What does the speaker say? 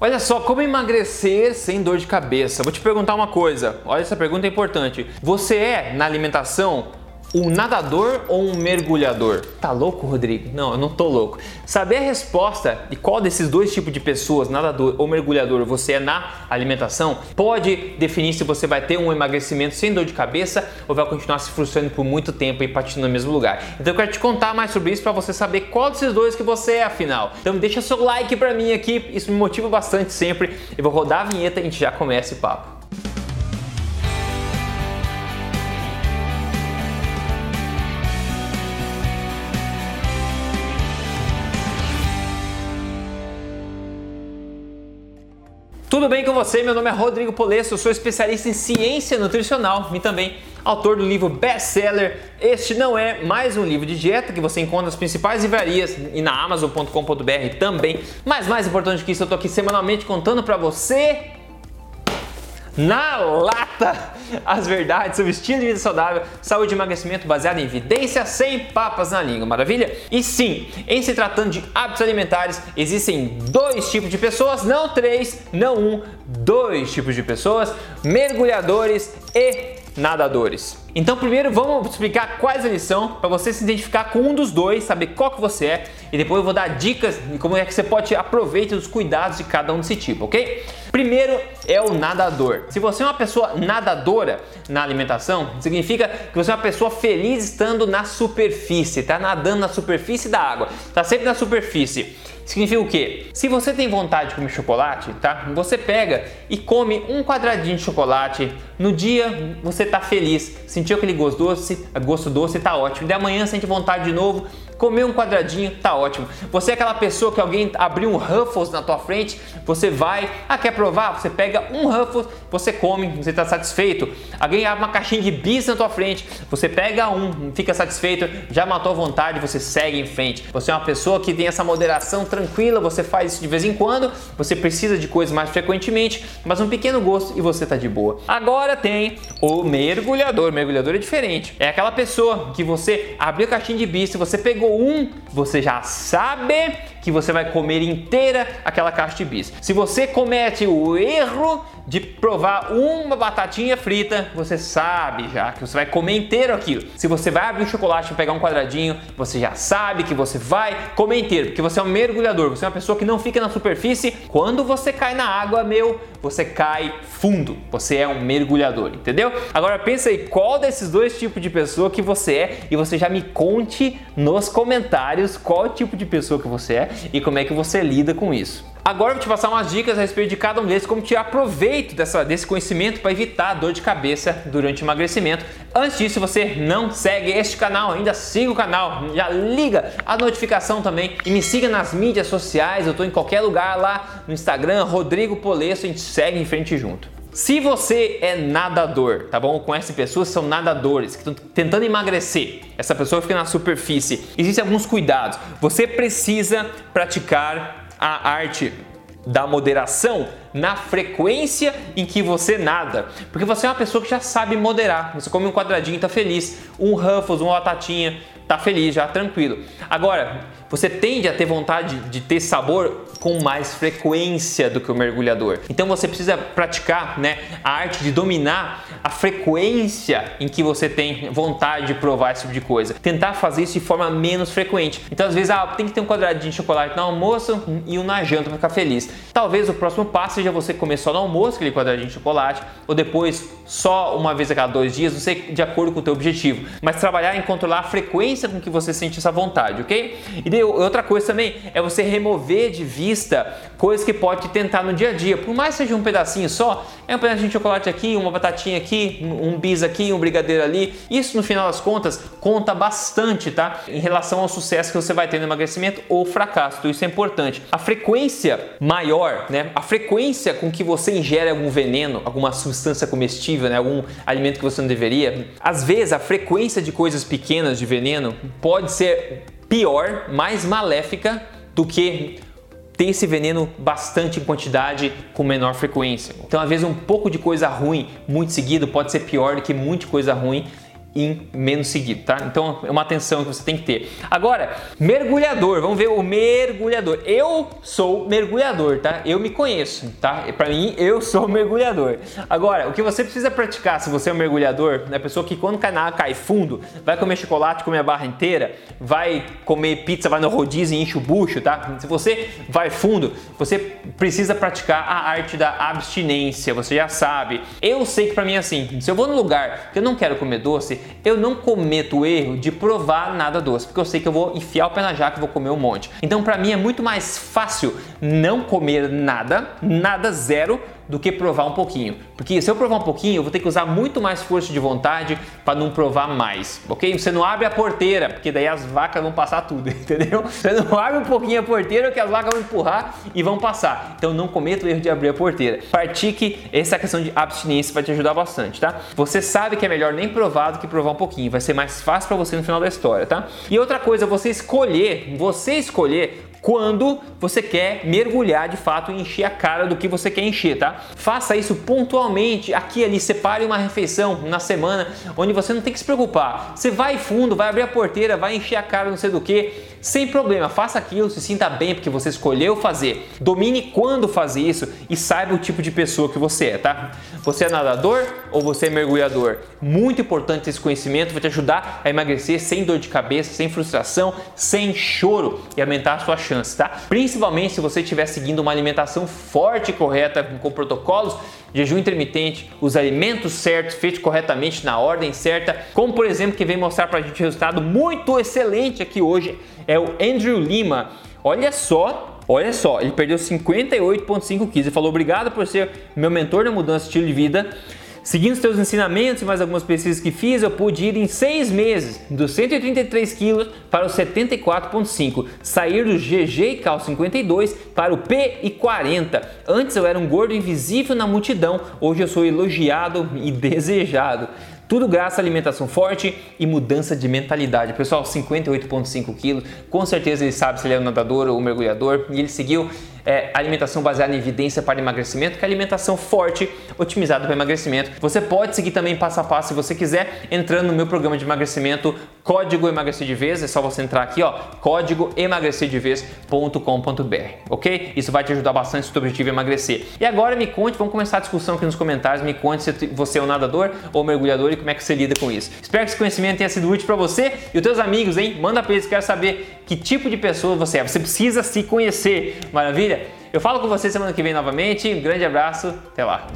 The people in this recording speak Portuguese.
Olha só, como emagrecer sem dor de cabeça? Vou te perguntar uma coisa. Olha, essa pergunta é importante. Você é, na alimentação, um nadador ou um mergulhador? Tá louco, Rodrigo? Não, eu não tô louco. Saber a resposta de qual desses dois tipos de pessoas, nadador ou mergulhador, você é na alimentação, pode definir se você vai ter um emagrecimento sem dor de cabeça ou vai continuar se frustrando por muito tempo e partindo no mesmo lugar. Então eu quero te contar mais sobre isso para você saber qual desses dois que você é afinal. Então deixa seu like para mim aqui, isso me motiva bastante sempre. Eu vou rodar a vinheta e a gente já começa o papo. Tudo bem com você? Meu nome é Rodrigo Polesso, sou especialista em ciência nutricional e também autor do livro best-seller Este Não É Mais Um Livro de Dieta, que você encontra nas principais livrarias e na amazon.com.br também. Mas mais importante que isso, eu tô aqui semanalmente contando para você na lata as verdades sobre estilo de vida saudável, saúde e emagrecimento baseado em evidência sem papas na língua, maravilha? E sim, em se tratando de hábitos alimentares, existem dois tipos de pessoas, não três, não um, dois tipos de pessoas, mergulhadores e nadadores. Então primeiro vamos explicar quais eles são para você se identificar com um dos dois, saber qual que você é e depois eu vou dar dicas de como é que você pode aproveitar os cuidados de cada um desse tipo, ok? Primeiro é o nadador. Se você é uma pessoa nadadora na alimentação, significa que você é uma pessoa feliz estando na superfície, tá nadando na superfície da água, tá sempre na superfície. Significa o quê? Se você tem vontade de comer chocolate, tá? Você pega e come um quadradinho de chocolate. No dia você tá feliz, sentiu aquele gosto doce, gosto doce, tá ótimo. De amanhã sente vontade de novo, comer um quadradinho, tá ótimo. Você é aquela pessoa que alguém abriu um Ruffles na tua frente, você vai, ah, quer provar? Você pega um Ruffles, você come, você está satisfeito. Alguém abre uma caixinha de bis na tua frente, você pega um, fica satisfeito, já matou a vontade, você segue em frente. Você é uma pessoa que tem essa moderação tranquila, você faz isso de vez em quando, você precisa de coisas mais frequentemente, mas um pequeno gosto e você tá de boa. Agora tem o mergulhador. O mergulhador é diferente. É aquela pessoa que você abriu a caixinha de bis, você pegou um, você já sabe que você vai comer inteira aquela caixa de bis. Se você comete o erro de provar uma batatinha frita, você sabe já que você vai comer inteiro aquilo. Se você vai abrir um chocolate e pegar um quadradinho, você já sabe que você vai comer inteiro, porque você é um mergulhador, você é uma pessoa que não fica na superfície. Quando você cai na água, meu, você cai fundo. Você é um mergulhador, entendeu? Agora pensa aí qual desses dois tipos de pessoa que você é e você já me conte nos comentários qual tipo de pessoa que você é e como é que você lida com isso. Agora eu vou te passar umas dicas a respeito de cada um deles, como tirar proveito dessa, desse conhecimento para evitar dor de cabeça durante o emagrecimento. Antes disso, você não segue este canal ainda, siga o canal, já liga a notificação também e me siga nas mídias sociais, eu estou em qualquer lugar lá no Instagram, Rodrigo Polesso, a gente segue em frente junto. Se você é nadador, tá bom? Conhece pessoas que são nadadores, que estão tentando emagrecer, essa pessoa fica na superfície, existem alguns cuidados. Você precisa praticar a arte da moderação na frequência em que você nada. Porque você é uma pessoa que já sabe moderar. Você come um quadradinho, tá feliz. Um Ruffles, uma batatinha, tá feliz, já tranquilo. Agora, você tende a ter vontade de ter sabor com mais frequência do que o mergulhador. Então você precisa praticar né, a arte de dominar a frequência em que você tem vontade de provar esse tipo de coisa. Tentar fazer isso de forma menos frequente. Então às vezes ah, tem que ter um quadradinho de chocolate no almoço e um na janta para ficar feliz. Talvez o próximo passo seja você comer só no almoço aquele quadradinho de chocolate ou depois só uma vez a cada dois dias, não sei de acordo com o teu objetivo. Mas trabalhar em controlar a frequência com que você sente essa vontade, ok? E outra coisa também é você remover de vista coisas que pode tentar no dia a dia. Por mais que seja um pedacinho só, é um pedacinho de chocolate aqui, uma batatinha aqui, um bis aqui, um brigadeiro ali. Isso no final das contas conta bastante, tá? Em relação ao sucesso que você vai ter no emagrecimento ou fracasso. Então isso é importante. A frequência maior, né? A frequência com que você ingere algum veneno, alguma substância comestível, né? Algum alimento que você não deveria. Às vezes a frequência de coisas pequenas de veneno pode ser pior, mais maléfica do que ter esse veneno bastante em quantidade com menor frequência. Então, às vezes, um pouco de coisa ruim muito seguido pode ser pior do que muita coisa ruim in menos seguido, tá? Então é uma atenção que você tem que ter. Agora, mergulhador, vamos ver o mergulhador. Eu sou mergulhador, tá? Eu me conheço, tá? Para mim, eu sou mergulhador. Agora, o que você precisa praticar se você é um mergulhador, é a pessoa que quando cai na água cai fundo, vai comer chocolate, comer a barra inteira, vai comer pizza, vai no rodízio e enche o bucho, tá? Se você vai fundo, você precisa praticar a arte da abstinência, você já sabe. Eu sei que para mim é assim, se eu vou num lugar que eu não quero comer doce, eu não cometo o erro de provar nada doce, porque eu sei que eu vou enfiar o pé na jaca e vou comer um monte. Então para mim é muito mais fácil não comer nada, nada zero, do que provar um pouquinho. Porque se eu provar um pouquinho, eu vou ter que usar muito mais força de vontade para não provar mais, ok? Você não abre a porteira, porque daí as vacas vão passar tudo, entendeu? Você não abre um pouquinho a porteira que as vacas vão empurrar e vão passar. Então não cometa o erro de abrir a porteira. Pratique essa questão de abstinência vai te ajudar bastante, tá? Você sabe que é melhor nem provar do que provar um pouquinho. Vai ser mais fácil para você no final da história, tá? E outra coisa, você escolher, você escolher quando você quer mergulhar de fato e encher a cara do que você quer encher, tá? Faça isso pontualmente, aqui ali, separe uma refeição na semana onde você não tem que se preocupar. Você vai fundo, vai abrir a porteira, vai encher a cara não sei do que, sem problema, faça aquilo, se sinta bem porque você escolheu fazer. Domine quando fazer isso e saiba o tipo de pessoa que você é, tá? Você é nadador ou você é mergulhador? Muito importante esse conhecimento, vai te ajudar a emagrecer sem dor de cabeça, sem frustração, sem choro e aumentar a sua chance, tá? Principalmente se você estiver seguindo uma alimentação forte e correta com protocolos jejum intermitente, os alimentos certos, feitos corretamente na ordem certa, como por exemplo que vem mostrar para a gente resultado muito excelente aqui hoje é o Andrew Lima. Olha só, olha só, ele perdeu 58,5 quilos. Ele falou: obrigado por ser meu mentor na mudança de estilo de vida. Seguindo os teus ensinamentos e mais algumas pesquisas que fiz, eu pude ir em seis meses dos 133 quilos para os 74,5, sair do GG e Cal 52 para o P e 40. Antes eu era um gordo invisível na multidão, hoje eu sou elogiado e desejado. Tudo graças à alimentação forte e mudança de mentalidade. Pessoal, 58,5 quilos, com certeza ele sabe se ele é um nadador ou um mergulhador e ele seguiu é, alimentação baseada em evidência para emagrecimento, que é alimentação forte, otimizada para emagrecimento. Você pode seguir também passo a passo se você quiser, entrando no meu programa de emagrecimento, código emagrecer de vez, é só você entrar aqui, ó, código emagrecerdevez.com.br, ok? Isso vai te ajudar bastante se o objetivo é emagrecer. E agora me conte, vamos começar a discussão aqui nos comentários, me conte se você é um nadador ou mergulhador e como é que você lida com isso. Espero que esse conhecimento tenha sido útil para você e os teus amigos, hein? Manda para eles, quero saber que tipo de pessoa você é. Você precisa se conhecer, maravilha? Eu falo com você semana que vem novamente. Um grande abraço, até lá.